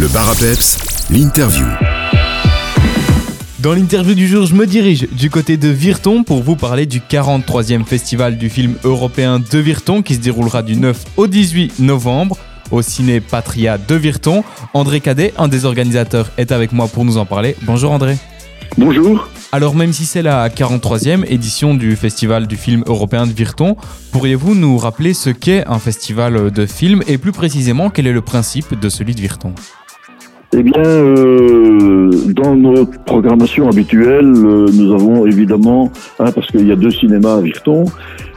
Le bar l'interview. Dans l'interview du jour, je me dirige du côté de Virton pour vous parler du 43e festival du film européen de Virton qui se déroulera du 9 au 18 novembre au ciné Patria de Virton. André Cadet, un des organisateurs, est avec moi pour nous en parler. Bonjour André. Bonjour. Alors même si c'est la 43e édition du Festival du film européen de Virton, pourriez-vous nous rappeler ce qu'est un festival de film et plus précisément quel est le principe de celui de Virton? Eh bien, euh, dans notre programmation habituelle, euh, nous avons évidemment, hein, parce qu'il y a deux cinémas à Virton,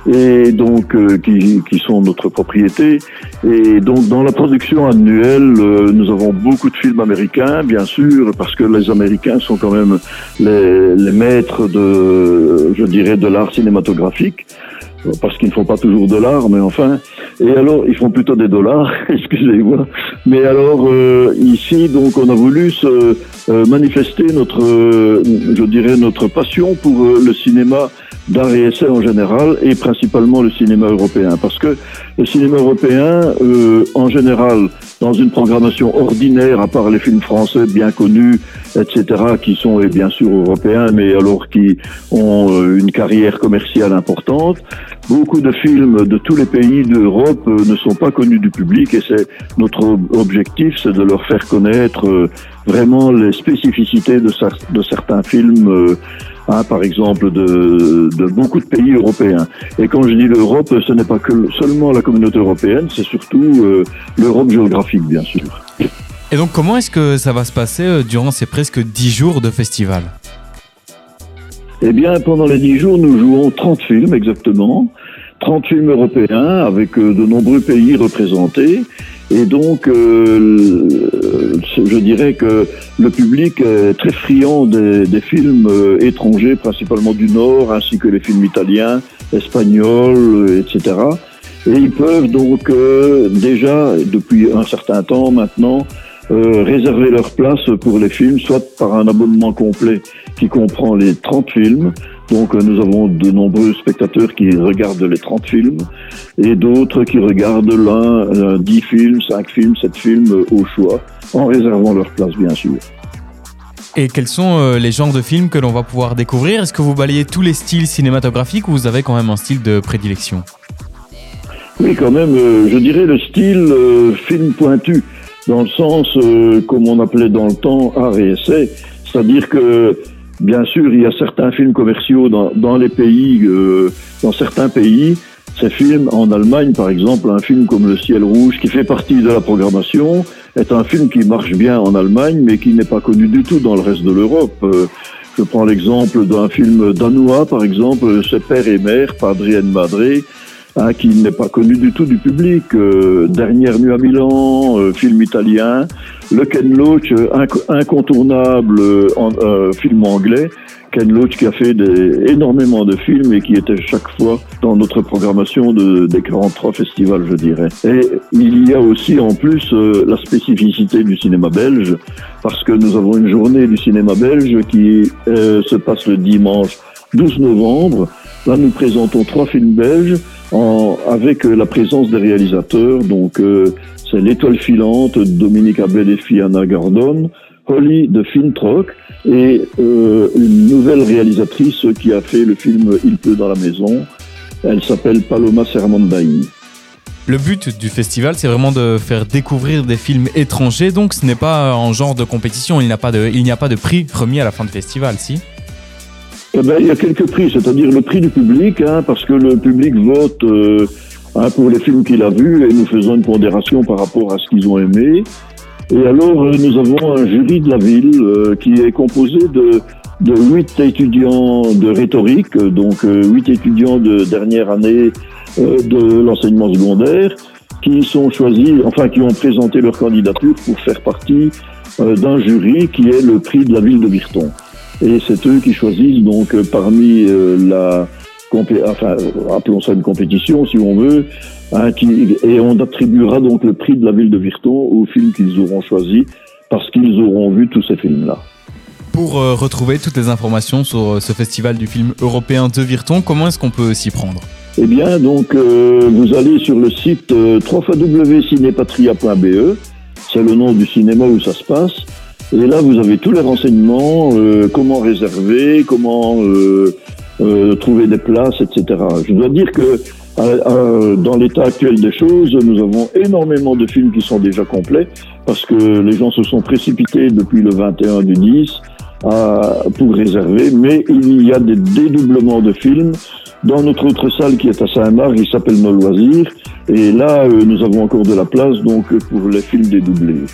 et donc euh, qui, qui, sont notre propriété. Et donc dans la production annuelle, euh, nous avons beaucoup de films américains, bien sûr, parce que les Américains sont quand même les, les maîtres de, je dirais, de l'art cinématographique parce qu'ils ne font pas toujours de l'art, mais enfin. Et alors, ils font plutôt des dollars, excusez-moi. Mais alors, euh, ici, donc, on a voulu se euh, manifester notre, euh, je dirais, notre passion pour le cinéma d'art et essai en général, et principalement le cinéma européen, parce que le cinéma européen, en général, dans une programmation ordinaire, à part les films français bien connus, etc., qui sont bien sûr européens, mais alors qui ont une carrière commerciale importante, Beaucoup de films de tous les pays d'Europe euh, ne sont pas connus du public et c'est notre objectif, c'est de leur faire connaître euh, vraiment les spécificités de certains films. Euh, hein, par exemple de, de, beaucoup de pays européens. Et quand je dis l'Europe, ce n'est pas que seulement la communauté européenne, c'est surtout l'Europe géographique, bien sûr. Et donc, comment est-ce que ça va se passer durant ces presque dix jours de festival? Eh bien, pendant les dix jours, nous jouons 30 films exactement, 30 films européens avec euh, de nombreux pays représentés. Et donc, euh, je dirais que le public est très friand des, films euh, étrangers, principalement du Nord, ainsi que les films italiens, espagnols, etc. Et ils peuvent donc déjà, depuis un certain temps maintenant, euh, réserver leur place pour les films, soit par un abonnement complet qui comprend les 30 films. Donc euh, nous avons de nombreux spectateurs qui regardent les 30 films et d'autres qui regardent l'un, 10 films, 5 films, 7 films au choix, en réservant leur place bien sûr. Et quels sont euh, les genres de films que l'on va pouvoir découvrir? Est-ce que vous balayez tous les styles cinématographiques ou vous avez quand même un style de prédilection? Oui, quand même, je dirais le style film pointu dans le sens, euh, comme on appelait dans le temps, art et essai. C'est-à-dire que, bien sûr, il y a certains films commerciaux dans, dans les pays, euh, dans certains pays. Ces films, en Allemagne, par exemple, un film comme Le Ciel Rouge, qui fait partie de la programmation, est un film qui marche bien en Allemagne, mais qui n'est pas connu du tout dans le reste de l'Europe. Euh, je prends l'exemple d'un film danois, par exemple, C'est Père et Mère, Padre et Madre, Hein, qui n'est pas connu du tout du public. Euh, Dernière nuit à Milan, euh, film italien. Le Ken Loach, euh, incontournable en, film anglais. Ken Loach qui a fait des, énormément de films et qui était chaque fois dans notre programmation de, des 43 festivals, je dirais. Et il y a aussi en plus la spécificité du cinéma belge, parce que nous avons une journée du cinéma belge qui se passe le dimanche 12 novembre. Là, nous présentons trois films belges avec euh, la présence des réalisateurs. Donc, euh, c'est L'étoile filante, Dominique Abel et Fiana Holly de Fintrock et euh, une nouvelle réalisatrice qui a fait le film Il pleut dans la maison. Elle s'appelle Paloma Sermondaï. Le but du festival, c'est vraiment de faire découvrir des films étrangers, donc ce n'est pas en genre de compétition, il n'y a, pas de, il n'y a pas de prix remis à la fin du festival, si? Eh ben, il y a quelques prix, c'est-à-dire le prix du public, hein, parce que le public vote euh, hein, pour les films qu'il a vus et nous faisons une pondération par rapport à ce qu'ils ont aimé. Et alors, euh, nous avons un jury de la ville euh, qui est composé de de huit étudiants de rhétorique, donc huit étudiants de dernière année de l'enseignement secondaire, qui sont choisis, enfin qui ont présenté leur candidature pour faire partie d'un jury qui est le prix de la ville de Virton. Et c'est eux qui choisissent donc euh, parmi euh, la enfin, appelons ça une compétition si on veut, hein, et on attribuera donc le prix de la ville de Virton aux films qu'ils auront choisis parce qu'ils auront vu tous ces films-là. Pour euh, retrouver toutes les informations sur ce festival du film européen de Virton, comment est-ce qu'on peut s'y prendre? Eh bien, donc, vous allez sur le site www.cinepatria.be c'est le nom du cinéma où ça se passe. Et là, vous avez tous les renseignements, euh, comment réserver, comment euh, euh, trouver des places, etc. Je dois dire que dans l'état actuel des choses, nous avons énormément de films qui sont déjà complets parce que les gens se sont précipités depuis le 21 du 10 pour réserver, mais il y a des dédoublements de films dans notre autre salle qui est à Saint-Marc, il s'appelle Nos Loisirs, et là, nous avons encore de la place donc pour les films dédoublés.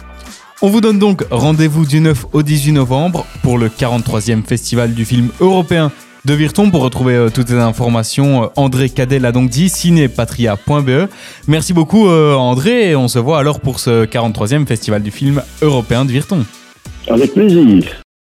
On vous donne donc rendez-vous du 9 au 18 novembre pour le 43e festival du film européen de Virton. Pour retrouver euh, toutes les informations, euh, André Cadet l'a donc dit, cinépatria.be. Merci beaucoup euh, André et on se voit alors pour ce 43e festival du film européen de Virton. Avec plaisir.